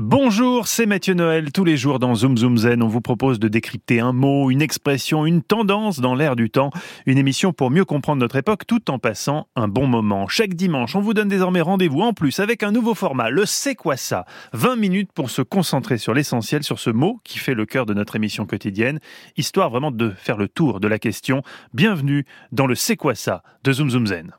Bonjour, c'est Mathieu Noël. Tous les jours dans Zoom Zoom Zen, on vous propose de décrypter un mot, une expression, une tendance dans l'air du temps. Une émission pour mieux comprendre notre époque tout en passant un bon moment. Chaque dimanche, on vous donne désormais rendez-vous en plus avec un nouveau format, le C'est quoi ça? 20 minutes pour se concentrer sur l'essentiel, sur ce mot qui fait le cœur de notre émission quotidienne, histoire vraiment de faire le tour de la question. Bienvenue dans le C'est quoi ça de Zoom Zoom Zen.